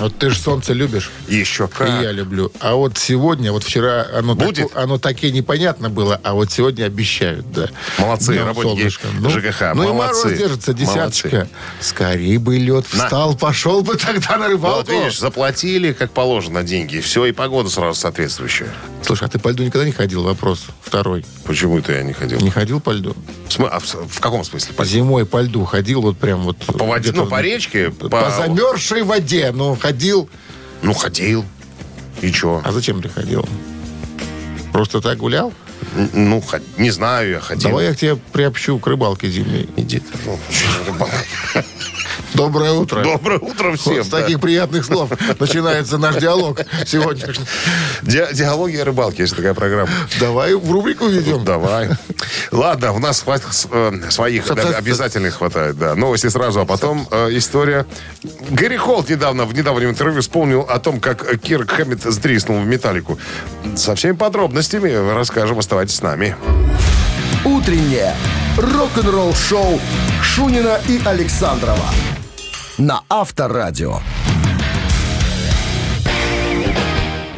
Вот ты же солнце любишь. Еще как. И я люблю. А вот сегодня, вот вчера оно, Будет? тако- оно таки непонятно было, а вот сегодня обещают, да. Молодцы, Днем работники солнышко. ЖКХ, Ну и молодцы. мороз держится, десяточка. Молодцы. Скорей бы лед На. встал, пошел бы тогда на рыбалку. Вот видишь, заплатили, как положено, деньги. Все, и погода сразу соответствующая. Слушай, а ты по льду никогда не ходил? Вопрос второй. Почему это я не ходил? Не ходил по льду? В, см- а в- в каком смысле? По, Зимой по льду ходил, вот прям вот... по воде, ну, по речке? По, По, замерзшей воде, ну, ходил. Ну, ходил. И что? А зачем ты ходил? Просто так гулял? Ну, не знаю, я ходил. Давай я к тебе приобщу к рыбалке зимней. Иди ты. Ну, рыбалка. Доброе утро. Доброе утро всем. Вот с да. таких приятных слов начинается наш диалог сегодня. Ди- Диалоги о рыбалке, есть такая программа. Давай в рубрику ведем. Давай. Ладно, у нас хватит э, своих обязательных хватает, да. Новости сразу, а потом э, история. Гэри Холт недавно в недавнем интервью вспомнил о том, как Кирк Хэммит сдриснул в металлику. Со всеми подробностями расскажем. Оставайтесь с нами. «Утреннее рок-н-ролл-шоу» Шунина и Александрова на Авторадио.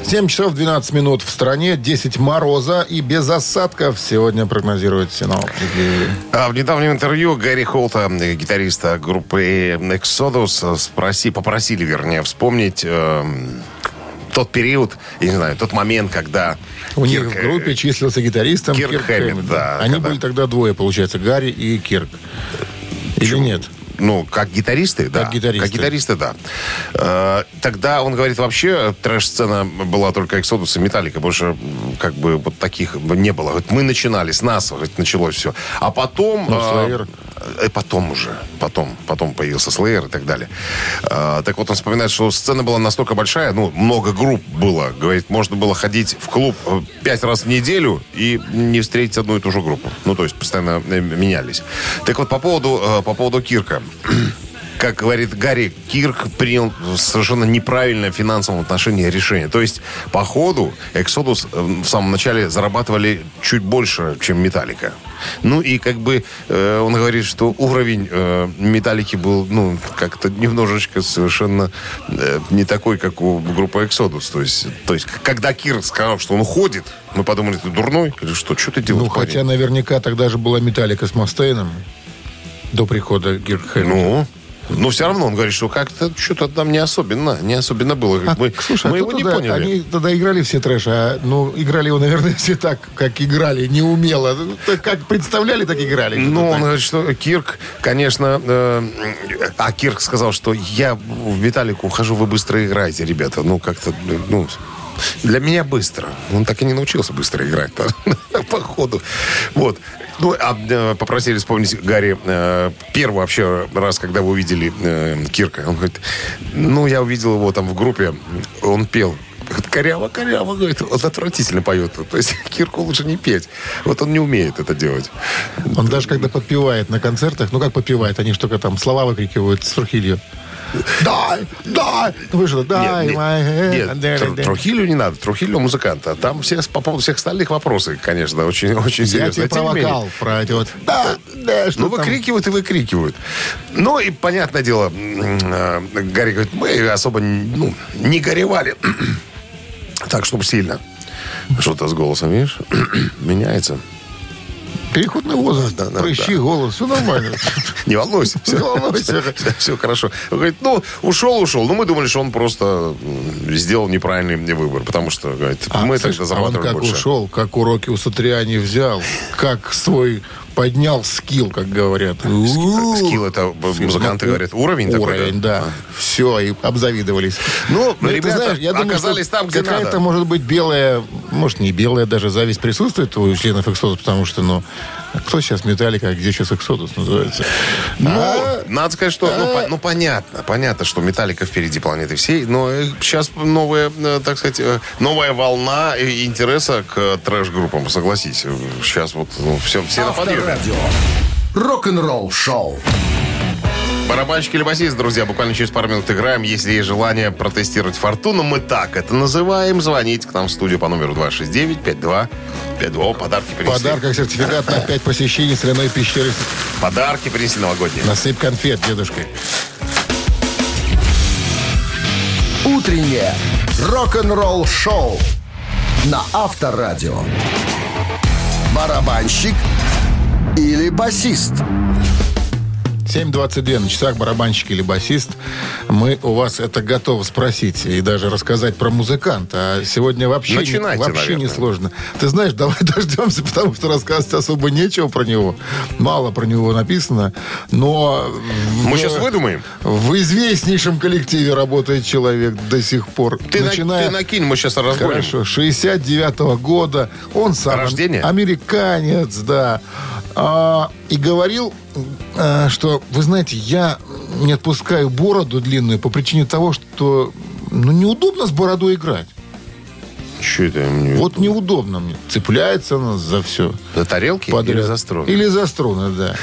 7 часов 12 минут в стране, 10 мороза и без осадков сегодня прогнозируют синоптики. А в недавнем интервью Гэри Холта, э, гитариста группы Exodus, э, спроси, попросили, вернее, вспомнить э, тот период, я не знаю, тот момент, когда У них Кирк, в э, группе числился гитаристом Кирк Кирк, Хэммит, Хэммит, да, Они когда- были тогда двое, получается, Гарри и Кирк. Или нет? Ну, как гитаристы, да. Как гитаристы. Как гитаристы, да. Э, Тогда, он говорит, вообще трэш-сцена была только Exodus и Металлика. Больше как бы вот таких не было. Говорит, мы начинали, с нас говорит, началось все. А потом... Ну, э, Slayer. э, Потом уже. Потом. Потом появился Slayer и так далее. Э, Так вот, он вспоминает, что сцена была настолько большая, ну, много групп было. Говорит, можно было ходить в клуб э, пять раз в неделю и не встретить одну и ту же группу. Ну, то есть постоянно э, менялись. Так вот, по поводу, э, по поводу Кирка. Как говорит Гарри, Кирк принял совершенно неправильное в финансовом отношении решение. То есть, по ходу, Exodus э, в самом начале зарабатывали чуть больше, чем Металлика. Ну и как бы э, он говорит, что уровень э, Металлики был, ну, как-то немножечко совершенно э, не такой, как у группы Exodus. То есть, то есть, когда Кирк сказал, что он уходит, мы подумали, ты дурной? Или что? Что ты делаешь, Ну, парень? хотя наверняка тогда же была Металлика с Мастейном до прихода Хэммита. Ну, но все равно он говорит, что как-то что-то там не особенно, не особенно было. А, мы слушай, мы а его не поняли. Они тогда играли все трэш, а ну, играли его, наверное, все так, как играли, неумело. Ну, Как представляли, так играли. Ну, он говорит, что Кирк, конечно... э, а Кирк сказал, что я в Металлику ухожу, вы быстро играете, ребята. Ну, как-то, ну... Для меня быстро. Он так и не научился быстро играть по ходу. Вот. Ну, а э, попросили вспомнить Гарри э, первый вообще раз, когда вы увидели э, Кирка. Он говорит, ну, я увидел его там в группе, он пел. Коряво, коряво, говорит, он отвратительно поет. То есть Кирку лучше не петь. Вот он не умеет это делать. Он даже когда подпевает на концертах, ну как подпевает, они только там слова выкрикивают с трухилью. Дай, дай. Вы же дай, Нет, нет, нет, Тру- Трухилю не надо. Трухилю музыканта. Там все, по поводу всех остальных вопросы, конечно, очень, очень Я серьезно. тебе Тем про вокал, про эти вот. Да, да, что Ну, выкрикивают и выкрикивают. Ну, и, понятное дело, э, Гарри говорит, мы особо ну, не горевали. Так, чтобы сильно. Что-то с голосом, видишь? Меняется. Переходный возраст, Да, да, прыщи, голос, все нормально. Не волнуйся. Все, волнуйся. все хорошо. Он говорит, ну, ушел, ушел. Ну, мы думали, что он просто сделал неправильный выбор. Потому что, говорит, мы слышь, тогда а он зарабатывали как больше. ушел, как уроки у Сатриани взял, как свой поднял скилл, как говорят. Скилл это б- музыканты Ну, говорят. Уровень такой, Уровень, да. Все, и обзавидовались. Ну, Ну, ребята знаешь, я думаю, оказались там, где какая-то, может быть, белая, может, не белая даже зависть присутствует у членов Exodus, потому что, ну, кто сейчас Металлика, а где сейчас Exodus называется? Ну, А? надо сказать, что... Ну, по- ну, понятно, понятно, что Металлика впереди планеты всей, но сейчас новая, э, так сказать, э, новая волна э, интереса к э, трэш-группам, согласись. Сейчас вот ну, все, все на подъеме. Авторадио. Рок-н-ролл шоу. Барабанщик или басист, друзья, буквально через пару минут играем. Если есть желание протестировать фортуну, мы так это называем. Звоните к нам в студию по номеру 269-5252. Подарки принесли. Подарок, как сертификат на 5 посещений соляной пещеры. Подарки принесли новогодние. Насыпь конфет дедушкой. Утреннее рок-н-ролл-шоу на Авторадио. Барабанщик или басист? 7.22 на часах, барабанщик или басист. Мы у вас это готовы спросить и даже рассказать про музыканта. А сегодня вообще, Начинайте, вообще наверное. не сложно. Ты знаешь, давай дождемся, потому что рассказывать особо нечего про него. Мало про него написано. Но Мы в- сейчас выдумаем. в известнейшем коллективе работает человек до сих пор. Ты, на- ты накинь, мы сейчас разгоним. Хорошо, 69 года. Он сам Рождение? американец, да. А, и говорил, а, что, вы знаете, я не отпускаю бороду длинную по причине того, что ну, неудобно с бородой играть. Че это? мне- Вот неудобно мне. Цепляется она за все. За тарелки Подряд. или за струны? Или за струны, да.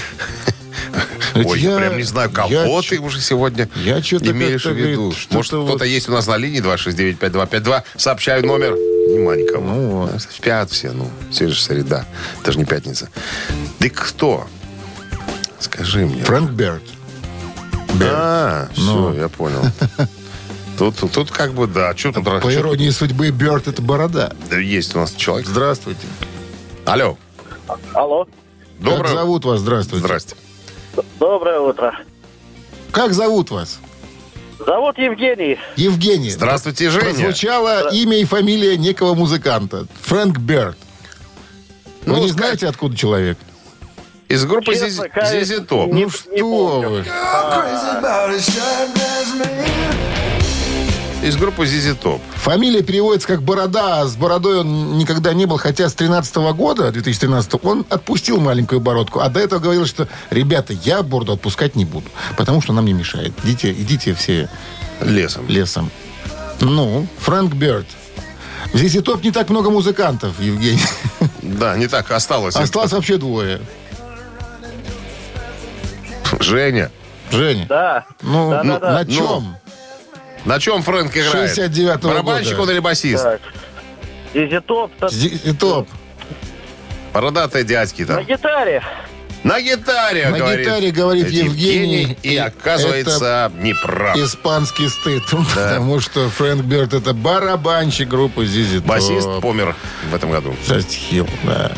Ой, я- прям не знаю, кого я ты уже сегодня я имеешь в виду. Может, кто-то есть у нас на линии 269-5252. Сообщаю номер. Нема никого. Ну вот. Спят все, ну. Сегодня же среда. Это же не пятница. Ты кто? Скажи мне. Фрэнк Берт. А, все, Ну. я понял. Тут, тут как бы, да. Что тут? По чё иронии судьбы, Берт это борода. тут есть у нас человек. Здравствуйте. Алло. Алло, Как Доброе. зовут вас? Здравствуйте. Здрасте. доброе утро. Как зовут вас? Зовут Евгений. Евгений. Здравствуйте, Женя. Прозвучало имя и фамилия некого музыканта. Фрэнк Берт. Вы Ну, не знаете, откуда человек? Из группы Честно, Зизи Топ. не- ну что помню. вы. Из группы Зизи Топ. Фамилия переводится как Борода, а с бородой он никогда не был, хотя с 13 года, 2013 он отпустил маленькую бородку, а до этого говорил, что, ребята, я бороду отпускать не буду, потому что она мне мешает. Идите, идите все Лесом. лесом. Ну, Фрэнк Берт. Здесь и топ не так много музыкантов, Евгений. Да, не так осталось. Осталось вообще двое. Женя. Женя. Да. Ну, Да, ну, да, да. на чем? На чем Фрэнк играет? 69-го Барабанщик года. он или басист? Так. Изи топ Зи- и топ. Бородатые дядьки на там. гитаре. На гитаре, На говорит. гитаре говорит Евгений, И и оказывается, не прав. Испанский стыд. Потому что Фрэнк Берт это барабанщик группы Зизи Басист помер в этом году. Жесть Хилл, да.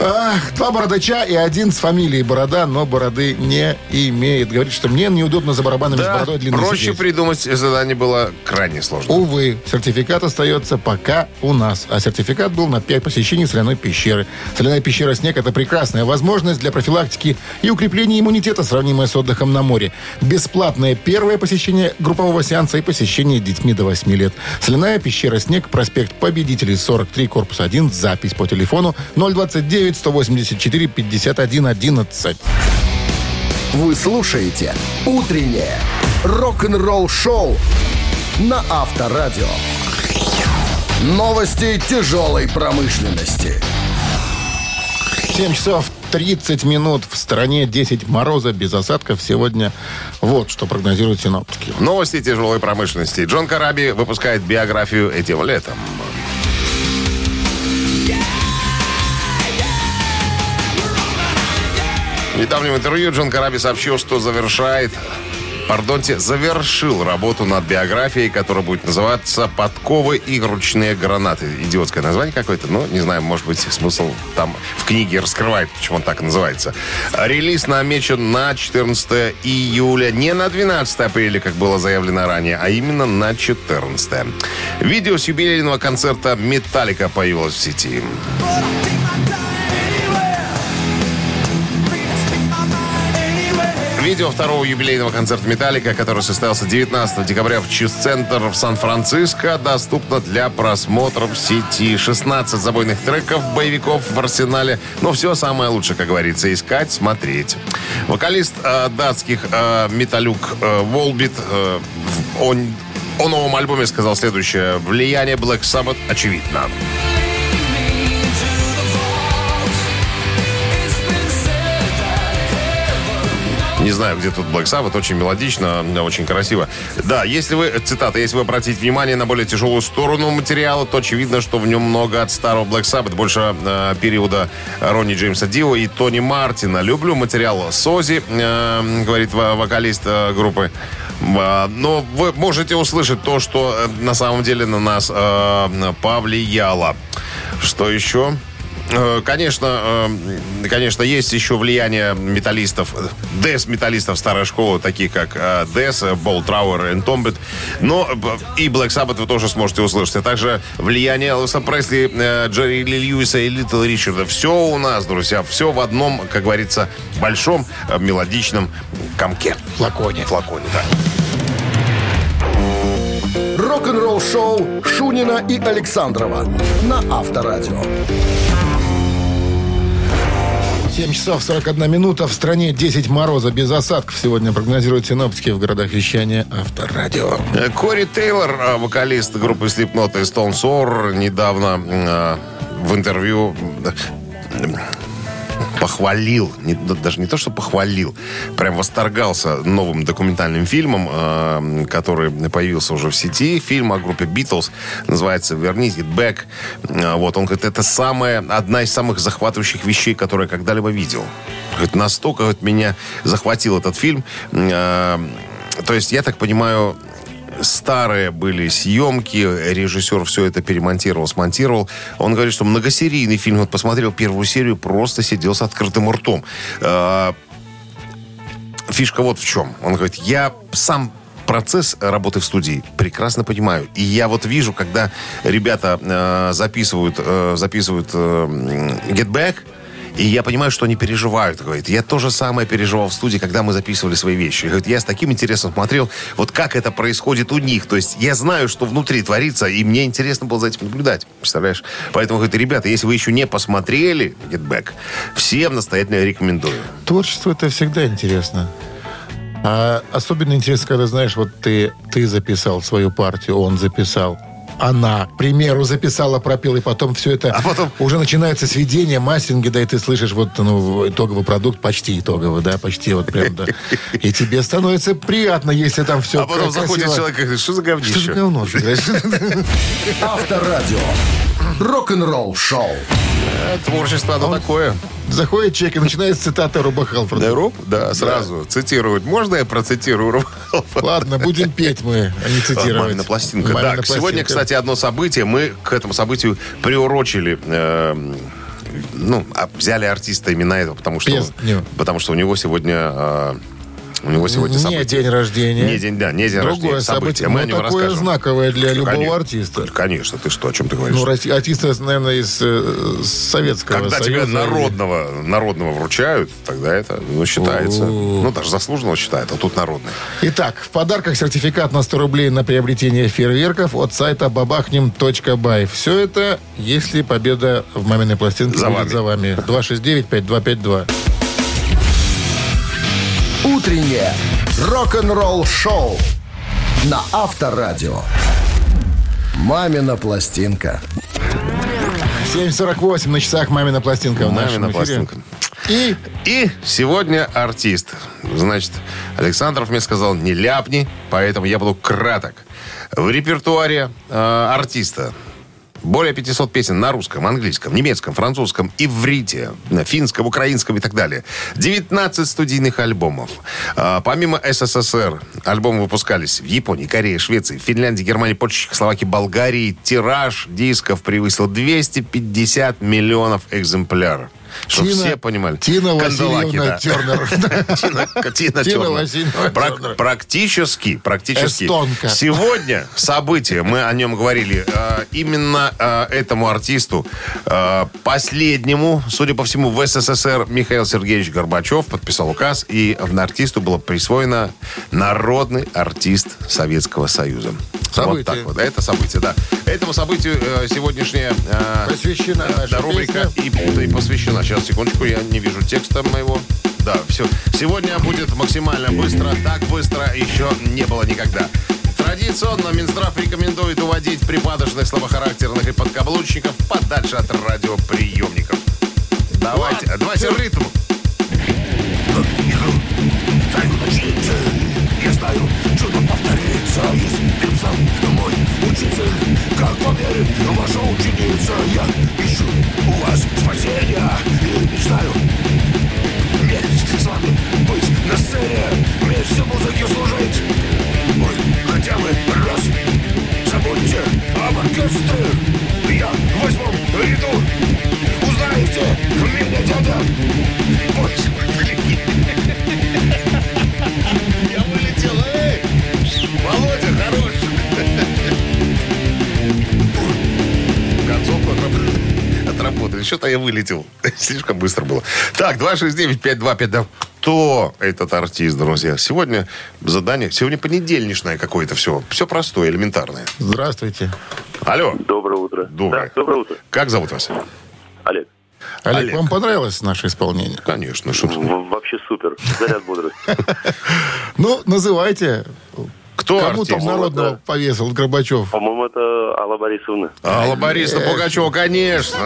Два бородача и один с фамилией Борода, но бороды не имеет. Говорит, что мне неудобно за барабанами с Да, бородой длинной проще сидеть. придумать задание было крайне сложно. Увы, сертификат остается пока у нас. А сертификат был на 5 посещений соляной пещеры. Соляная пещера «Снег» — это прекрасная возможность для профилактики и укрепления иммунитета, сравнимая с отдыхом на море. Бесплатное первое посещение группового сеанса и посещение детьми до 8 лет. Соляная пещера «Снег», проспект Победителей, 43, корпус 1, запись по телефону 029-184-51-11. Вы слушаете «Утреннее рок-н-ролл-шоу» на Авторадио. Новости тяжелой промышленности. 7 часов 30 минут в стране 10 мороза без осадков сегодня. Вот что прогнозируют синоптики. Новости тяжелой промышленности. Джон Караби выпускает биографию этим летом. В недавнем интервью Джон Караби сообщил, что завершает, пардонте, завершил работу над биографией, которая будет называться «Подковы и ручные гранаты». Идиотское название какое-то, но не знаю, может быть, смысл там в книге раскрывает, почему он так называется. Релиз намечен на 14 июля, не на 12 апреля, как было заявлено ранее, а именно на 14. Видео с юбилейного концерта «Металлика» появилось в сети. Видео второго юбилейного концерта «Металлика», который состоялся 19 декабря в Чиз-центр в Сан-Франциско, доступно для просмотра в сети. 16 забойных треков, боевиков в арсенале. Но все самое лучшее, как говорится, искать, смотреть. Вокалист э, датских э, металюк э, Волбит э, он, о новом альбоме сказал следующее. Влияние Black Sabbath очевидно. Не знаю, где тут Black Sabbath. Очень мелодично, очень красиво. Да, если вы, цитата, если вы обратите внимание на более тяжелую сторону материала, то очевидно, что в нем много от старого Black Sabbath, больше э, периода Ронни Джеймса Дио и Тони Мартина. Люблю материал Сози, э, говорит вокалист э, группы. Э, но вы можете услышать то, что э, на самом деле на нас э, повлияло. Что еще? Э, конечно, э, конечно, есть еще влияние металлистов, дес-металлистов старой школы, таких как Дес, Болт Трауэр, Entombed. Но и Black Sabbath вы тоже сможете услышать. А также влияние Элвиса Пресли, Джерри Ли Льюиса и Литл Ричарда. Все у нас, друзья, все в одном, как говорится, большом мелодичном комке. Флаконе. Флаконе, да. Рок-н-ролл шоу Шунина и Александрова на Авторадио. 7 часов 41 минута. В стране 10 мороза без осадков. Сегодня прогнозируют синоптики в городах вещания Авторадио. Э, Кори Тейлор, э, вокалист группы Slipknot и Stone Sour, недавно э, в интервью похвалил, не, даже не то, что похвалил, прям восторгался новым документальным фильмом, э, который появился уже в сети. Фильм о группе Beatles называется «Вернись, get back». Э, вот, он говорит, это самая, одна из самых захватывающих вещей, которые я когда-либо видел. Говорит, настолько говорит, меня захватил этот фильм. Э, то есть, я так понимаю, старые были съемки, режиссер все это перемонтировал, смонтировал. Он говорит, что многосерийный фильм, вот посмотрел первую серию, просто сидел с открытым ртом. А, фишка вот в чем. Он говорит, я сам процесс работы в студии прекрасно понимаю. И я вот вижу, когда ребята э, записывают, э, записывают э, Get Back, и я понимаю, что они переживают. Говорит, я то же самое переживал в студии, когда мы записывали свои вещи. Говорит, я с таким интересом смотрел, вот как это происходит у них. То есть я знаю, что внутри творится, и мне интересно было за этим наблюдать. Представляешь? Поэтому, говорит, ребята, если вы еще не посмотрели Get Back, всем настоятельно рекомендую. Творчество это всегда интересно. А особенно интересно, когда, знаешь, вот ты, ты записал свою партию, он записал она, к примеру, записала, пропела, и потом все это а потом... уже начинается сведение, массинги, да, и ты слышишь вот ну, итоговый продукт, почти итоговый, да, почти вот прям, да. И тебе становится приятно, если там все А потом заходит человек и говорит, что за говнище? Что за говно? Авторадио. Рок-н-ролл шоу. Творчество, оно такое. Заходит человек и начинает с цитаты Руба Халфорда. Да, Руб? Да, сразу цитирует. Можно я процитирую Руба Халфорда? Ладно, будем петь мы, а не цитировать. Мамина пластинка. Да, пластинка. сегодня, кстати, одно событие. Мы к этому событию приурочили э, ну, а взяли артиста именно этого, потому что, Песню. потому что у него сегодня э, у него сегодня Не событие. день рождения. Не день, да, не день Другое рождения, событие, Мы но о нем такое расскажем. знаковое для любого Конечно. артиста. Конечно, ты что, о чем ты говоришь? Ну, артиста, наверное, из э, Советского Когда Союза. народного, народного вручают, тогда это ну, считается. О. Ну, даже заслуженного считают, а тут народный. Итак, в подарках сертификат на 100 рублей на приобретение фейерверков от сайта бабахнем.бай. Все это, если победа в маминой пластинке За будет вами. за вами. 269-5252. Утреннее рок-н-ролл шоу на Авторадио. Мамина пластинка. 7.48 на часах мамина пластинка в нашем Мамина эфире. пластинка. И И сегодня артист. Значит, Александров мне сказал, не ляпни, поэтому я буду краток. В репертуаре э, артиста более 500 песен на русском, английском, немецком, французском, иврите, финском, украинском и так далее. 19 студийных альбомов. А, помимо СССР, альбомы выпускались в Японии, Корее, Швеции, Финляндии, Германии, Польше, Чехословакии, Болгарии. Тираж дисков превысил 250 миллионов экземпляров. Чтобы Тина- все понимали. Тина Васильевна да. Тернер. Тина, Тина Тина Тернер. Васильевна Прак- Тернер. Практически, практически. Эстонка. Сегодня событие, мы о нем говорили, э, именно э, этому артисту, э, последнему, судя по всему, в СССР Михаил Сергеевич Горбачев подписал указ, и артисту было присвоено народный артист Советского Союза. Событие. Вот так вот. Это событие, да. Этому событию э, сегодняшняя э, Посвящена наша рубрика и, и посвящена. А сейчас, секундочку, я не вижу текста моего. Да, все. Сегодня будет максимально быстро. Так быстро еще не было никогда. Традиционно Минздрав рекомендует уводить припадочных, слабохарактерных и подкаблучников подальше от радиоприемников. Давайте, One, давайте two. ритм. Я знаю, чудо повторится, если учиться, как по мере ваша ученица. Я ищу у вас спасения и мечтаю я вылетел. Слишком быстро было. Так, 269-5252. Кто этот артист, друзья? Сегодня задание... Сегодня понедельничное какое-то все. Все простое, элементарное. Здравствуйте. Алло. Доброе утро. Доброе. Да, доброе утро. Как зовут вас? Олег. Олег, Олег. вам понравилось наше исполнение? Конечно, что В- Вообще супер. Заряд бодрости. Ну, называйте. Кто Кому артист? там народного повесил Горбачев? По-моему, это Алла Борисовна. Алла Борисовна Пугачева, конечно.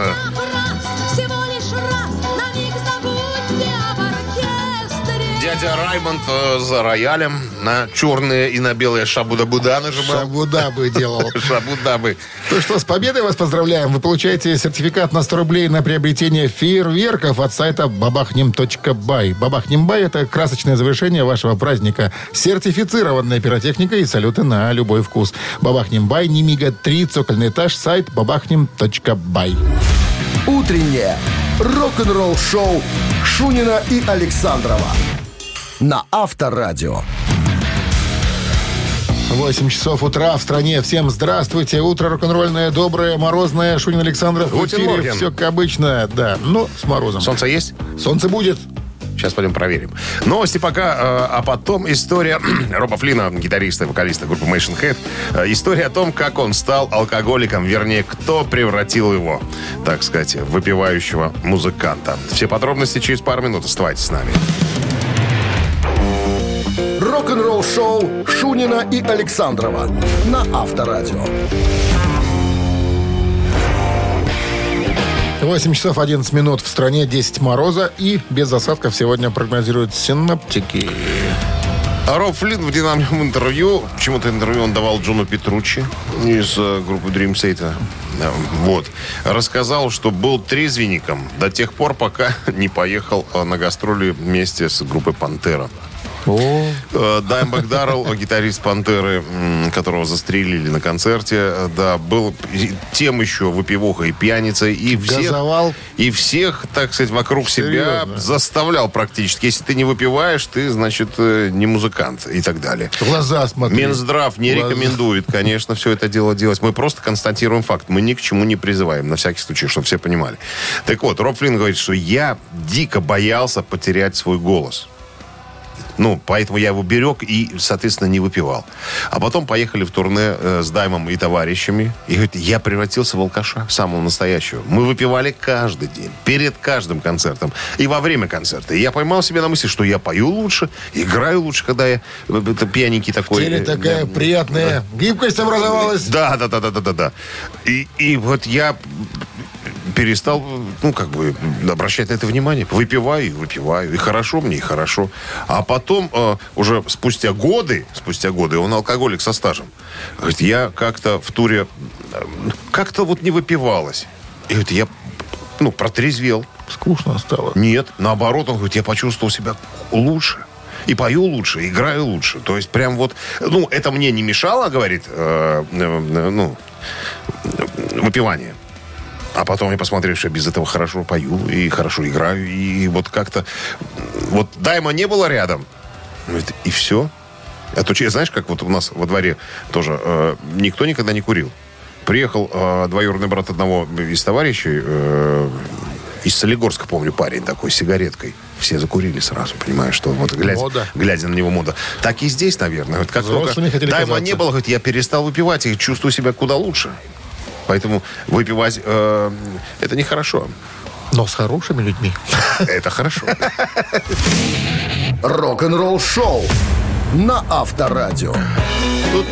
Дядя Раймонд э, за роялем на черные и на белые шабуда-буда нажимал. Шабуда бы делал. Шабудабы. Ну что, с победой вас поздравляем. Вы получаете сертификат на 100 рублей на приобретение фейерверков от сайта бабахнем.бай. Бабахнем.бай – это красочное завершение вашего праздника. Сертифицированная пиротехника и салюты на любой вкус. Бабахнем.бай, Немига 3, цокольный этаж, сайт бабахнем.бай. Утреннее рок-н-ролл-шоу Шунина и Александрова на Авторадио. 8 часов утра в стране. Всем здравствуйте. Утро рок-н-ролльное, доброе, морозное. Шунин Александров в эфире. Все как обычно, да. Ну, с морозом. Солнце есть? Солнце будет. Сейчас пойдем проверим. Новости пока, э, а потом история Роба Флина, гитариста и вокалиста группы Machine Head. Э, История о том, как он стал алкоголиком, вернее, кто превратил его, так сказать, в выпивающего музыканта. Все подробности через пару минут. Оставайтесь с нами. Рок-н-ролл-шоу Шунина и Александрова на Авторадио. 8 часов 11 минут в стране, 10 мороза и без осадков сегодня прогнозируют синаптики. А Роб Флинн в динамиком интервью, почему-то интервью он давал Джону Петруччи из э, группы Dream Theater. Да, Вот. Рассказал, что был трезвенником до тех пор, пока не поехал э, на гастроли вместе с группой «Пантера». Э, Даймбек Даррелл, гитарист «Пантеры», которого застрелили на концерте, э, да, был тем еще выпивохой и пьяницей. И всех, Газовал. и всех, так сказать, вокруг себя Серьезно? заставлял практически. Если ты не выпиваешь, ты, значит, э, не музыкант и так далее. глаза смотри. Минздрав не Глаза. рекомендует, конечно, все это дело делать. Мы просто констатируем факт. Мы ни к чему не призываем, на всякий случай, чтобы все понимали. Так вот, Роб Флинн говорит, что я дико боялся потерять свой голос. Ну, поэтому я его берег и, соответственно, не выпивал. А потом поехали в турне э, с Даймом и товарищами. И говорит, я превратился в алкаша, самого настоящего. Мы выпивали каждый день, перед каждым концертом и во время концерта. И я поймал себя на мысли, что я пою лучше, играю лучше, когда я э, это, пьяненький такой. теле э, такая да. приятная гибкость образовалась. Да, да, да, да, да, да, да. И, и вот я перестал, ну, как бы, обращать на это внимание. Выпиваю и выпиваю. И хорошо мне, и хорошо. А потом, э, уже спустя годы, спустя годы, он алкоголик со стажем. Говорит, я как-то в туре, э, как-то вот не выпивалось. И говорит, я, ну, протрезвел. Скучно стало. Нет, наоборот, он говорит, я почувствовал себя лучше. И пою лучше, играю лучше. То есть прям вот, ну, это мне не мешало, говорит, э, э, ну, выпивание. А потом я посмотрел, что я без этого хорошо пою и хорошо играю. И вот как-то... Вот Дайма не было рядом. Говорит, и все. А то, знаешь, как вот у нас во дворе тоже э, никто никогда не курил. Приехал э, двоюродный брат одного из товарищей, э, из Солигорска, помню, парень такой, с сигареткой. Все закурили сразу, понимаешь, что вот глядя, Мода. глядя на него мода. Так и здесь, наверное. Вот как только Дайма не было, говорит, я перестал выпивать и чувствую себя куда лучше. Поэтому выпивать э, это нехорошо. Но с хорошими людьми. Это хорошо. Рок-н-ролл-шоу на Авторадио. Тут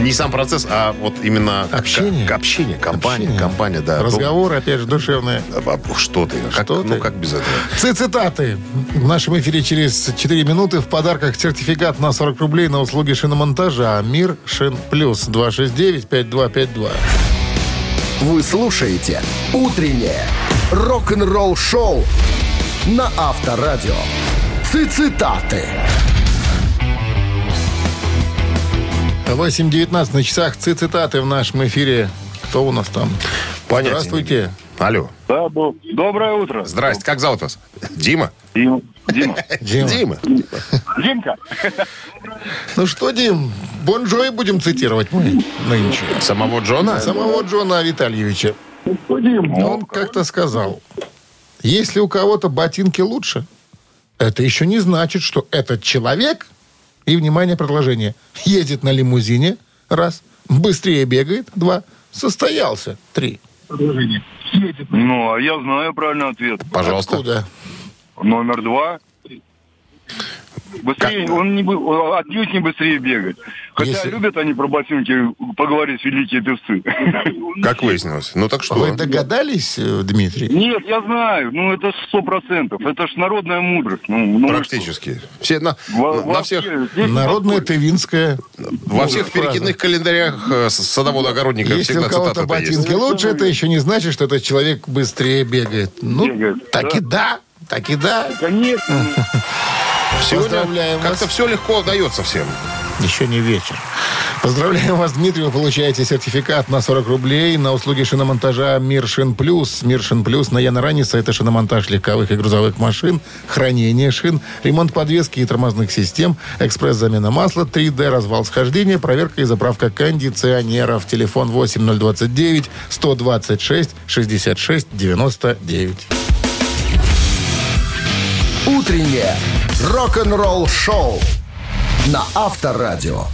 Не сам процесс, а вот именно Общение. к- общение, компания, Общение. компания, да. Разговоры, опять же, душевные. Ну, а, Что ты? Как, Что ну, ты? как без этого? Цитаты. В нашем эфире через 4 минуты в подарках сертификат на 40 рублей на услуги шиномонтажа «Мир Шин Плюс» 269-5252. Вы слушаете «Утреннее рок-н-ролл-шоу» на Авторадио. Цитаты. 8.19 на часах цитаты в нашем эфире. Кто у нас там? Понятия Здравствуйте. Алло. Да, бо- доброе утро. Здрасте, как зовут вас? Дима? Дима. Дима. Дима. Дима. Димка. Ну что, Дим, Бон Джои будем цитировать мы нынче. Самого Джона? Самого Джона Витальевича. Он как-то сказал, если у кого-то ботинки лучше, это еще не значит, что этот человек, и, внимание, продолжение, ездит на лимузине, раз, быстрее бегает, два, состоялся, три. Ну, а я знаю правильный ответ. Пожалуйста. Откуда? Номер два. Быстрее, он не, бы- он отнюдь не быстрее бегает. Хотя Если- любят они про ботинки поговорить, великие певцы. Как выяснилось. Ну так что? Вы догадались, э, Дмитрий? Нет, я знаю, ну это сто процентов. Это ж народная мудрость. Ну, ну, Практически. Все, на, во- на во всех, Народная тывинская. во всех фраза. перекидных календарях э, садовода-огородника Если всегда у кого-то есть. ботинки лучше, это еще не значит, что этот человек быстрее бегает. Ну, Бегает, так да. и да, так и да. Конечно. Сегодня Поздравляем вас. как-то все легко удается всем. Еще не вечер. Поздравляем вас, Дмитрий. Вы получаете сертификат на 40 рублей на услуги шиномонтажа «Мир Шин Плюс». «Мир Шин Плюс» на Яна Раниса. Это шиномонтаж легковых и грузовых машин, хранение шин, ремонт подвески и тормозных систем, экспресс-замена масла, 3D, развал схождения, проверка и заправка кондиционеров. Телефон 8029 126 66 99. «Утреннее рок-н-ролл-шоу» на Авторадио.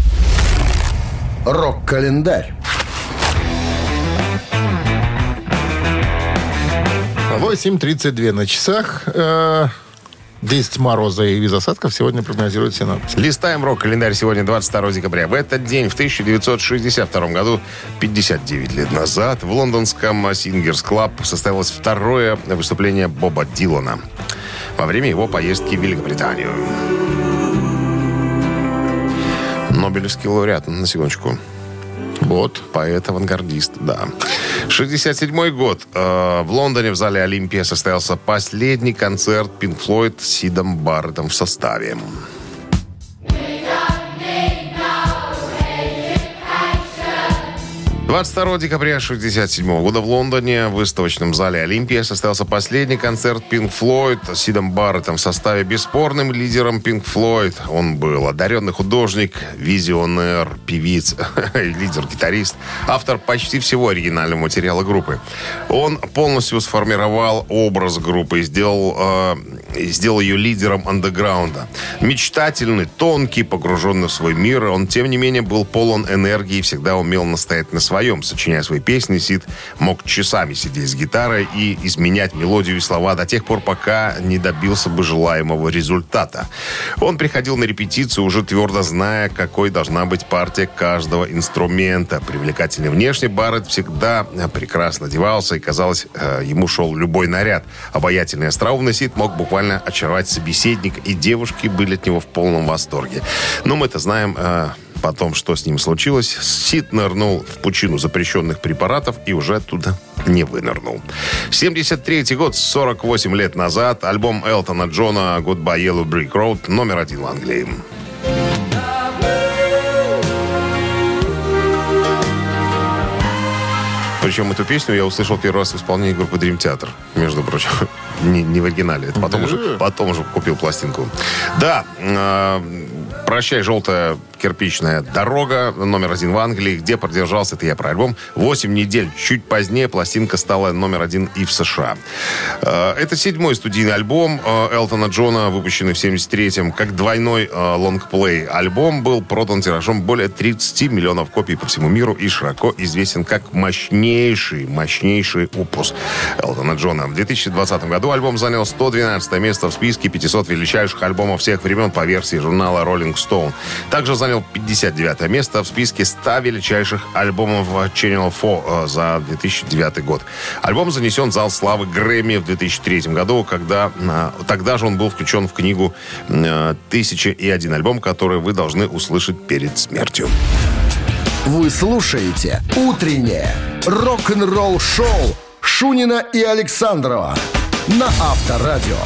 Рок-календарь. 8.32 на часах. Э, 10 мороза и без осадков сегодня прогнозируют синоптики. Листаем рок-календарь сегодня 22 декабря. В этот день, в 1962 году, 59 лет назад, в лондонском Singers Club состоялось второе выступление Боба Дилана во время его поездки в Великобританию. Нобелевский лауреат, на секундочку. Вот. Поэт-авангардист, да. 67 год. Э, в Лондоне в зале Олимпия состоялся последний концерт Пинк Флойд с Сидом Барреттом в составе. 22 декабря 1967 года в Лондоне в выставочном зале Олимпия состоялся последний концерт Pink Floyd с Сидом Барреттом в составе бесспорным лидером Pink Floyd. Он был одаренный художник, визионер, певиц, лидер-гитарист, автор почти всего оригинального материала группы. Он полностью сформировал образ группы и сделал, э, сделал ее лидером андеграунда. Мечтательный, тонкий, погруженный в свой мир, он, тем не менее, был полон энергии и всегда умел настоять на своем. Сочиняя свои песни, Сид мог часами сидеть с гитарой и изменять мелодию и слова до тех пор, пока не добился бы желаемого результата. Он приходил на репетицию, уже твердо зная, какой должна быть партия каждого инструмента. Привлекательный внешне Барретт всегда прекрасно одевался, и, казалось, э, ему шел любой наряд. Обаятельный остроумный Сид мог буквально очаровать собеседника, и девушки были от него в полном восторге. Но мы-то знаем э, потом, что с ним случилось. Сид нырнул в пучину запрещенных препаратов и уже оттуда не вынырнул. 73 год, 48 лет назад, альбом Элтона Джона «Goodbye Yellow Brick Road» номер один в Англии. Причем эту песню я услышал первый раз в исполнении группы Dream Theater, между прочим. Не, не в оригинале. Это потом, уже, потом уже купил пластинку. Да, э, «Прощай, желтая кирпичная дорога» номер один в Англии, где продержался, это я про альбом, 8 недель. Чуть позднее пластинка стала номер один и в США. Э, это седьмой студийный альбом э, Элтона Джона, выпущенный в 73-м. Как двойной э, лонгплей альбом был продан тиражом более 30 миллионов копий по всему миру и широко известен как мощнейший, мощнейший опус Элтона Джона. В 2020 году альбом занял 112 место в списке 500 величайших альбомов всех времен по версии журнала Rolling Stone. Также занял занял 59 место в списке 100 величайших альбомов Channel 4 э, за 2009 год. Альбом занесен в зал славы Грэмми в 2003 году, когда э, тогда же он был включен в книгу э, «Тысяча и один альбом», который вы должны услышать перед смертью. Вы слушаете «Утреннее рок-н-ролл-шоу» Шунина и Александрова на Авторадио.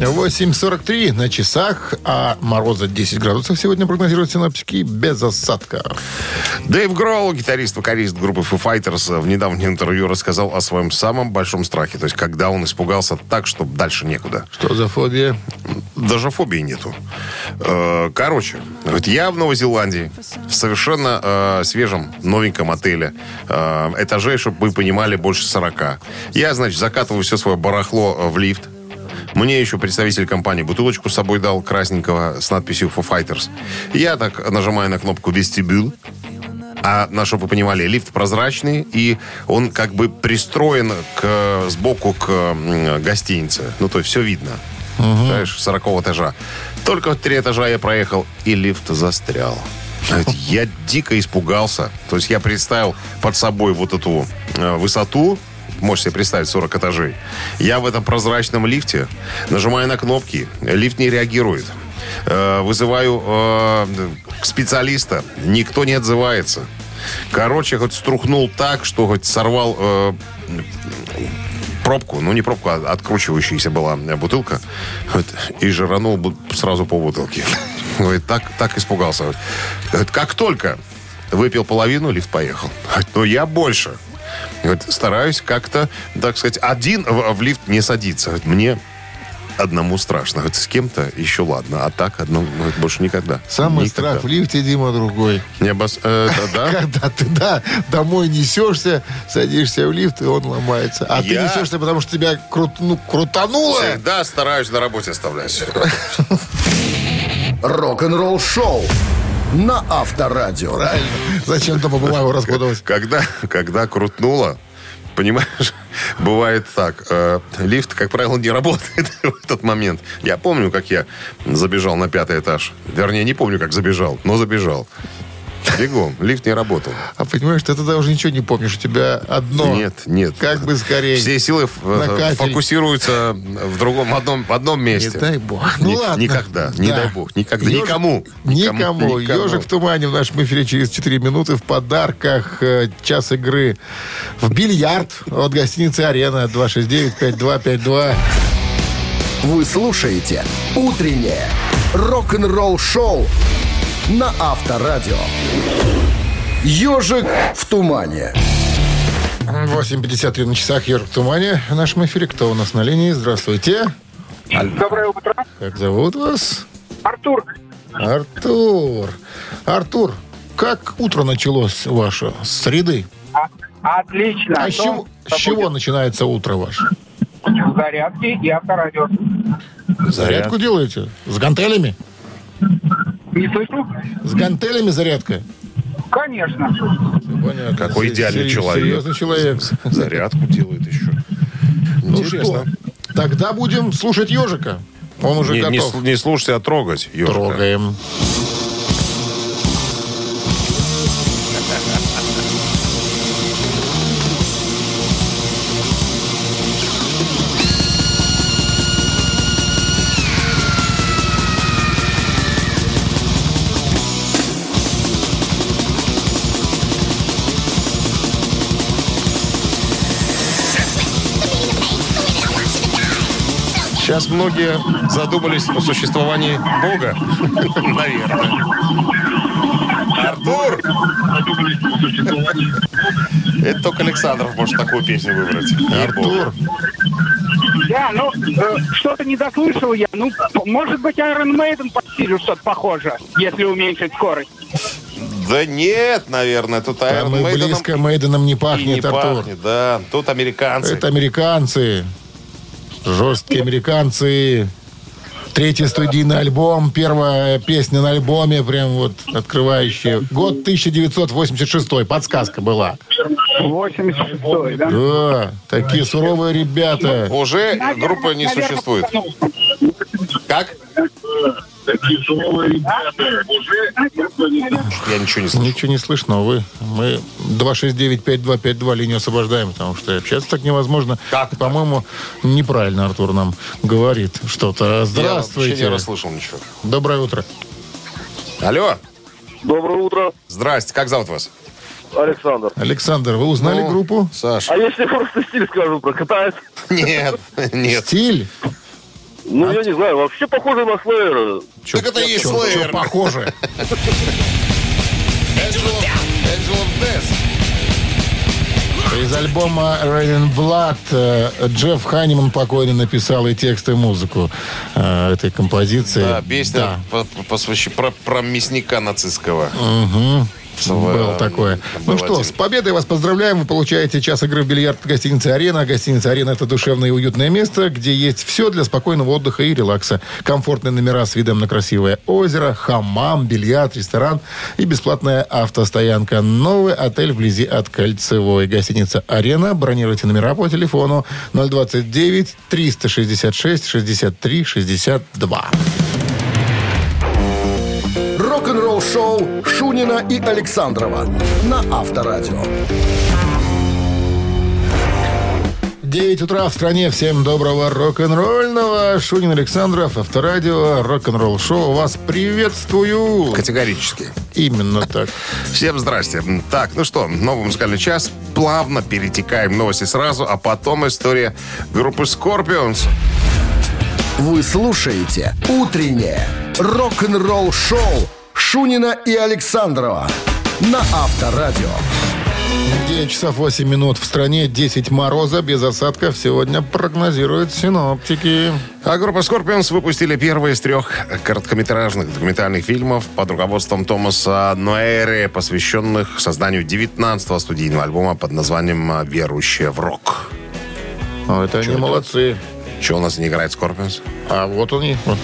8.43 на часах, а мороза 10 градусов сегодня прогнозируют синоптики без осадка. Дэйв Гроул, гитарист, вокалист группы Foo Fighters, в недавнем интервью рассказал о своем самом большом страхе. То есть, когда он испугался так, что дальше некуда. Что за фобия? Даже фобии нету. Э, Короче, говорит, я в Новой Зеландии, в совершенно э, свежем, новеньком отеле. Э, Этажей, чтобы вы понимали, больше 40. Я, значит, закатываю все свое барахло э, в лифт. Мне еще представитель компании бутылочку с собой дал красненького с надписью Foo Fighters. Я так нажимаю на кнопку «Вестибюл», а на чтобы вы понимали, лифт прозрачный, и он как бы пристроен к, сбоку к гостинице. Ну, то есть все видно. Знаешь, 40 этажа. Только три этажа я проехал, и лифт застрял. Я дико испугался. То есть я представил под собой вот эту э, высоту, можете себе представить, 40 этажей. Я в этом прозрачном лифте нажимаю на кнопки, лифт не реагирует. Э, Вызываю э, специалиста, никто не отзывается. Короче, хоть струхнул так, что хоть сорвал э, пробку, ну не пробку, а откручивающаяся была бутылка, вот, и жиранул сразу по бутылке. Так, так испугался. Как только выпил половину, лифт поехал. Но я больше. Говорит, стараюсь как-то, так сказать, один в, в лифт не садиться. Говорит, Мне одному страшно. Говорит, с кем-то еще ладно, а так одному говорит, больше никогда. Самый Никогда. страх в лифте, Дима, другой. Не обос- э, да, да? Когда ты, да, домой несешься, садишься в лифт, и он ломается. А ты Я- несешься, потому что тебя крут, ну, крутануло. Всегда стараюсь на работе оставлять. Рок-н-ролл-шоу на Авторадио. Правильно. Зачем дома бумагу расходовать? Когда, когда крутнуло, понимаешь, бывает так. э, лифт, как правило, не работает в этот момент. Я помню, как я забежал на пятый этаж. Вернее, не помню, как забежал, но забежал. Бегом. Лифт не работал. А понимаешь, ты тогда уже ничего не помнишь. У тебя одно. Нет, нет. Как бы скорее. Все силы кафель. фокусируются в другом, одном, в одном Не месте. дай бог. Ну Ни- ладно. Никогда, не Да. дай бог. Никогда. Ежик- Никому. Никому. Никому. Ежик в тумане в нашем эфире через 4 минуты в подарках э, час игры в бильярд от гостиницы «Арена» 269-5252. Вы слушаете «Утреннее рок-н-ролл-шоу» на Авторадио. «Ежик в тумане». 8.53 на часах «Ежик в тумане» в нашем эфире. Кто у нас на линии? Здравствуйте. Доброе утро. Как зовут вас? Артур, Артур. Артур, как утро началось ваше? С среды? а- отлично. А с чего, с чего начинается утро ваше? Зарядки и авторадио. Зарядку делаете? С гантелями? Не слышу? С гантелями зарядка? Конечно. Понятно. Какой идеальный человек. Серьезный человек. Зарядку делает еще. Ну Интересно. что, тогда будем слушать ежика. Он уже Не, не готов. сл- не слушайте, а трогать. ежика. Трогаем. Сейчас многие задумались о существовании Бога. Наверное. Артур! Это только Александров может такую песню выбрать. Артур, Да, ну, э, что-то не дослышал я. Ну, может быть, Iron Maiden по стилю что-то похоже, если уменьшить скорость. Да нет, наверное, тут Iron Maiden близко Мейденом не пахнет, не Артур. пахнет, да. Тут американцы. Это американцы. Жесткие американцы. Третий студийный альбом, первая песня на альбоме, прям вот открывающая. Год 1986, подсказка была. 86-й, да? Да, такие суровые ребята. Уже группа не существует. Как? Ребята уже Я ничего не слышу. Ничего не слышно, увы. Мы 269-5252 линию освобождаем, потому что общаться так невозможно. Как По-моему, неправильно Артур нам говорит что-то. Я вообще Здравствуйте. не расслышал ничего. Доброе утро. Алло. Доброе утро, Здрасте. Как зовут вас? Александр. Александр, вы узнали Ну, группу? Саш. А если просто стиль скажу, прокатает? Нет, нет. Стиль? Ну, я не знаю, вообще похоже на Слэйра. Так это и есть Чё- чё Slayer. похоже? Angel of- Angel of Death. Из альбома and Blood э, Джефф Ханиман покойно написал и текст, и музыку э, этой композиции. Да, песня Да. по- по- посвящи- про, про мясника нацистского. Мгм. В- Было такое. был Ну что, с победой вас поздравляем. Вы получаете час игры в бильярд в гостинице «Арена». Гостиница «Арена» — это душевное и уютное место, где есть все для спокойного отдыха и релакса. Комфортные номера с видом на красивое озеро, хамам, бильярд, ресторан и бесплатная автостоянка. Новый отель вблизи от Кольцевой. Гостиница «Арена». Бронируйте номера по телефону 029 366 63 62. Рок-н-ролл шоу Шунина и Александрова на Авторадио. 9 утра в стране. Всем доброго рок-н-ролльного. Шунин Александров, Авторадио, рок-н-ролл шоу. Вас приветствую. Категорически. Именно так. Всем здрасте. Так, ну что, новый музыкальный час. Плавно перетекаем в новости сразу, а потом история группы Scorpions. Вы слушаете «Утреннее рок-н-ролл-шоу» Шунина и Александрова на Авторадио. 9 часов 8 минут в стране. 10 мороза без осадков сегодня прогнозируют синоптики. А группа Scorpions выпустили первый из трех короткометражных документальных фильмов под руководством Томаса Ноэри, посвященных созданию 19-го студийного альбома под названием «Верующие в рок». О, это они молодцы. Что у нас не играет Scorpions? А вот они. Вот.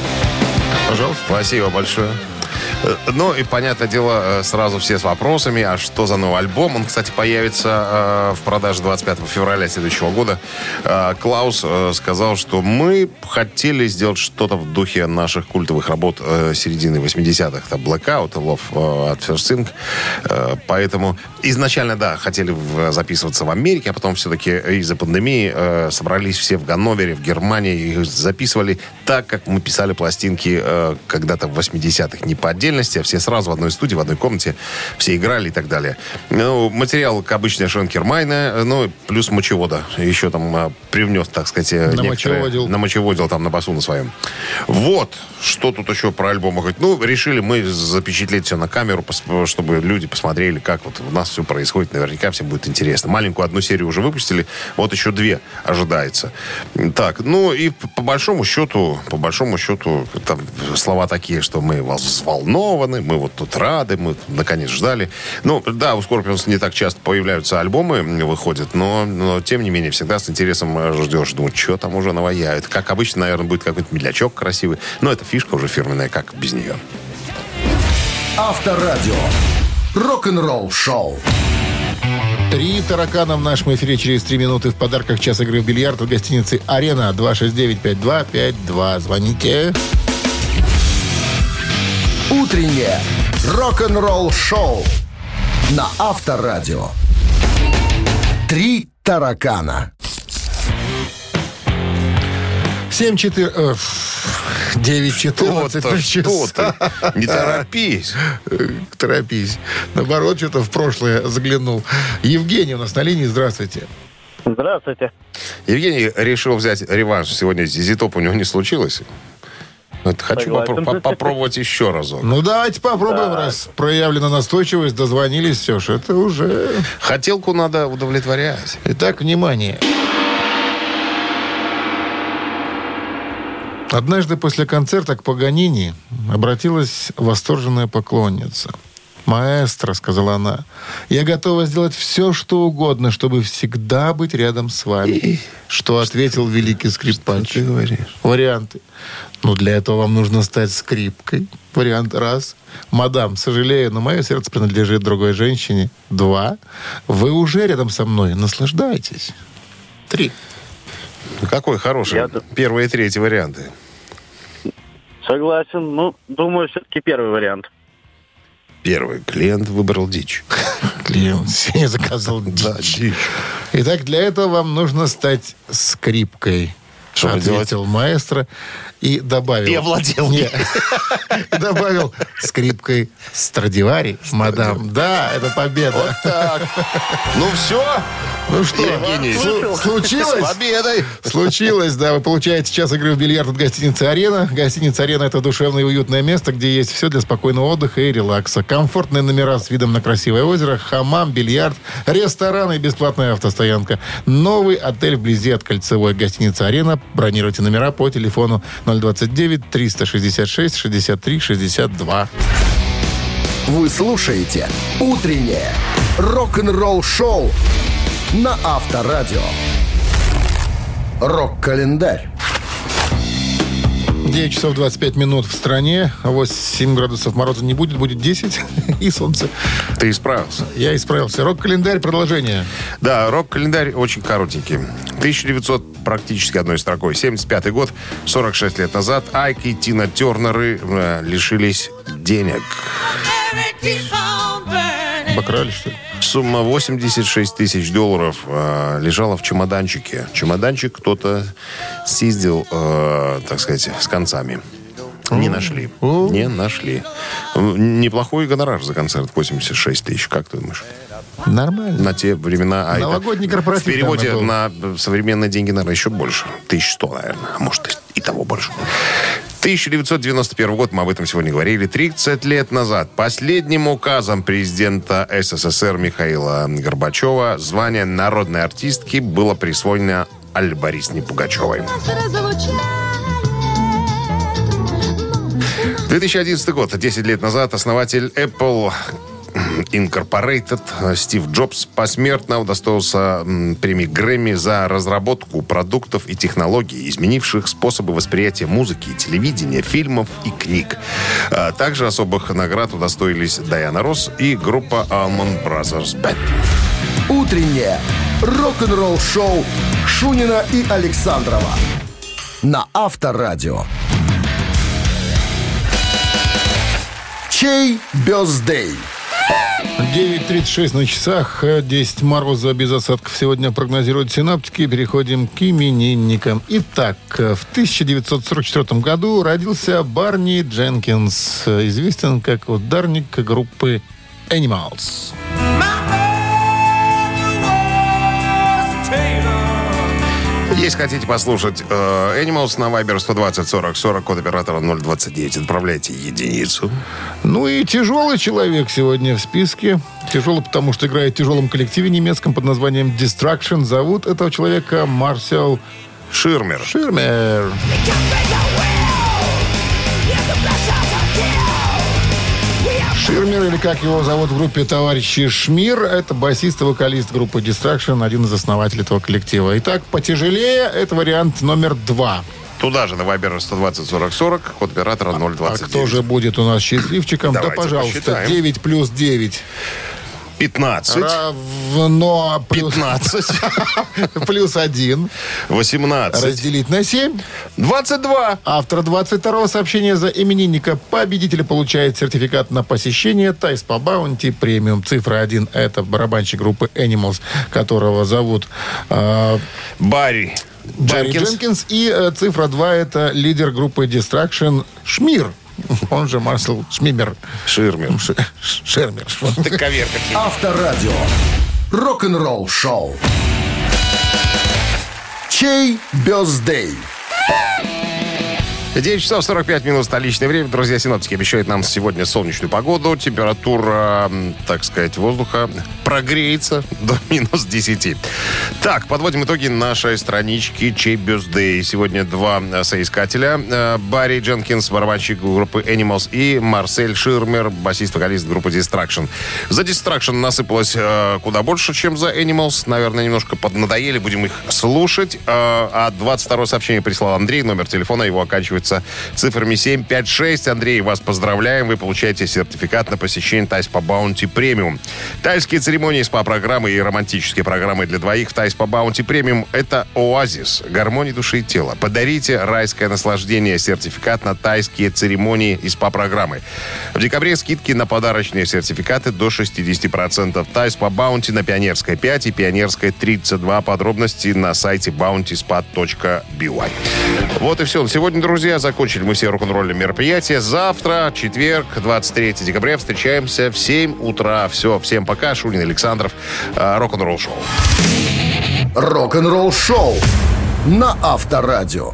Пожалуйста. Спасибо большое. Э, Ну и, понятное дело, э, сразу все с вопросами, а что за новый альбом? Он, кстати, появится э, в продаже 25 февраля следующего года. Клаус сказал, что мы хотели сделать что-то в духе наших культовых работ середины 80-х. Это Blackout, Love at First. Э, Поэтому изначально, да, хотели записываться в Америке, а потом все-таки из-за пандемии собрались все в Ганновере, в Германии, и записывали так, как мы писали пластинки когда-то в 80-х. Не по отдельности, а все сразу в одной студии, в одной комнате, все играли и так далее. Ну, материал, как обычно, Шенкермайна, ну, плюс мочевода. Еще там э, привнес, так сказать, э, Намочеводил. намочеводил там на басу на своем. Вот, что тут еще про альбом говорить. Ну, решили мы запечатлеть все на камеру, чтобы люди посмотрели, как вот у нас все происходит. Наверняка всем будет интересно. Маленькую одну серию уже выпустили, вот еще две ожидается. Так, ну и по большому счету, по большому счету, там слова такие, что мы взволнованы, мы вот тут рады, мы наконец ждали. Ну, да, у Scorpions не так часто появляются альбомы, выходят, но, но тем не менее всегда с интересом э, ждешь, думаю, что там уже наваяют. Как обычно, наверное, будет какой-то медлячок красивый, но это фишка уже фирменная, как без нее. Авторадио. Рок-н-ролл шоу. Три таракана в нашем эфире через три минуты в подарках час игры в бильярд в гостинице «Арена» 269-5252. Звоните. Утреннее рок-н-ролл шоу на Авторадио. Три таракана. 7 4 э, 9 14 Что-то, что ты? Не торопись. Торопись. Наоборот, что-то в прошлое заглянул. Евгений у нас на линии. Здравствуйте. Здравствуйте. Евгений решил взять реванш. Сегодня зизитоп у него не случилось. Вот хочу попро- по- попробовать еще разок. Ну, давайте попробуем, раз проявлена настойчивость, дозвонились, все ж, это уже... Хотелку надо удовлетворять. Итак, внимание. Однажды после концерта к Паганини обратилась восторженная поклонница. «Маэстро», — сказала она, — «я готова сделать все, что угодно, чтобы всегда быть рядом с вами». Что ответил великий скрипач? ты говоришь? Варианты. Ну, для этого вам нужно стать скрипкой. Вариант раз. Мадам, сожалею, но мое сердце принадлежит другой женщине. Два. Вы уже рядом со мной. Наслаждайтесь. Три. Какой хороший. Я- Первые и третьи варианты. Согласен. Ну, думаю, все-таки первый вариант. Первый клиент выбрал дичь. Клиент Сеня заказал дичь. Итак, для этого вам нужно стать скрипкой. Что ответил маэстро и добавил... И овладел. Не. И добавил скрипкой Страдивари, мадам. Да, это победа. Так. Ну все. Ну что, Евгений, слу- С случилось? победой. Случилось, да. Вы получаете час игры в бильярд от гостиницы «Арена». Гостиница «Арена» — это душевное и уютное место, где есть все для спокойного отдыха и релакса. Комфортные номера с видом на красивое озеро, хамам, бильярд, ресторан и бесплатная автостоянка. Новый отель вблизи от кольцевой гостиницы «Арена». Бронируйте номера по телефону 029-366-63-62. Вы слушаете «Утреннее рок-н-ролл-шоу» на Авторадио. Рок-календарь. 9 часов 25 минут в стране, 8 градусов мороза не будет, будет 10 и солнце. Ты исправился. Я исправился. Рок-календарь, продолжение. Да, рок-календарь очень коротенький. 1900, практически одной строкой. 75 год, 46 лет назад, Айк и Тина Тернеры э, лишились денег. Обокрали, что ли? Сумма 86 тысяч долларов э, лежала в чемоданчике. Чемоданчик кто-то съездил, э, так сказать, с концами. Не нашли. Не нашли. Неплохой гонорар за концерт. 86 тысяч. Как ты думаешь? Нормально. На те времена... а это Новогодний корпоратив, В переводе на современные деньги, наверное, еще больше. 1100, наверное. А может, и того больше. 1991 год, мы об этом сегодня говорили, 30 лет назад последним указом президента СССР Михаила Горбачева звание народной артистки было присвоено Аль Борисне Пугачевой. 2011 год, 10 лет назад, основатель Apple Incorporated Стив Джобс посмертно удостоился премии Грэмми за разработку продуктов и технологий, изменивших способы восприятия музыки, телевидения, фильмов и книг. А также особых наград удостоились Дайана Росс и группа Almond Brothers Band. Утреннее рок-н-ролл-шоу Шунина и Александрова на Авторадио. Чей бездей? 9.36 на часах, э, 10 мороза без осадков сегодня прогнозируют синаптики. Переходим к именинникам. Итак, э, в 1944 году родился Барни Дженкинс, э, известен как ударник группы Animals. Если хотите послушать э, Animals на Viber 120 40 40, код оператора 029, отправляйте единицу. Ну и тяжелый человек сегодня в списке. Тяжелый, потому что играет в тяжелом коллективе немецком под названием Distraction. Зовут этого человека Марсел Ширмер. Ширмер. Ширмер, или как его зовут в группе товарищи Шмир, это басист и вокалист группы Distraction, один из основателей этого коллектива. Итак, потяжелее, это вариант номер два. Туда же на Viber 120 40 40, код оператора А 029. кто же будет у нас счастливчиком? Давайте да, пожалуйста, посчитаем. 9 плюс 9 15, равно плюс, 15, плюс 1 18, разделить на 7. 22. Автор 22-го сообщения за именинника победителя получает сертификат на посещение Тайс по Баунти премиум. Цифра 1 это барабанщик группы Animals, которого зовут э, Барри Барри Дженкинс. Дженкинс. И э, цифра 2 это лидер группы Distraction Шмир. Он же Марсел Шмимер. Ширмер. Шермер. Ты коверка. Авторадио. Рок-н-ролл-шоу. Чей бездей? 9 часов 45 минут столичное время. Друзья, синоптики обещают нам сегодня солнечную погоду. Температура, так сказать, воздуха прогреется до минус 10. Так, подводим итоги нашей странички Чей birthday. Сегодня два э, соискателя. Э, Барри Дженкинс, барабанщик группы Animals, и Марсель Ширмер, басист-вокалист группы Destruction. За Destruction насыпалось э, куда больше, чем за Animals. Наверное, немножко поднадоели. Будем их слушать. А 22 сообщение прислал Андрей. Номер телефона его оканчивается заканчивается цифрами 756. Андрей, вас поздравляем. Вы получаете сертификат на посещение Тай СПА Bounty Premium. Тайские церемонии, СПА-программы и романтические программы для двоих в Тай СПА Bounty Premium – это оазис гармонии души и тела. Подарите райское наслаждение. Сертификат на тайские церемонии и СПА-программы. В декабре скидки на подарочные сертификаты до 60%. Тай СПА Bounty на Пионерской 5 и Пионерской 32. Подробности на сайте bountyspa.by. Вот и все. Сегодня, друзья, закончили мы все рок-н-ролльные мероприятия. Завтра, четверг, 23 декабря, встречаемся в 7 утра. Все, всем пока. Шунин Александров. э, Рок-н-ролл шоу. Рок-н-ролл шоу на Авторадио.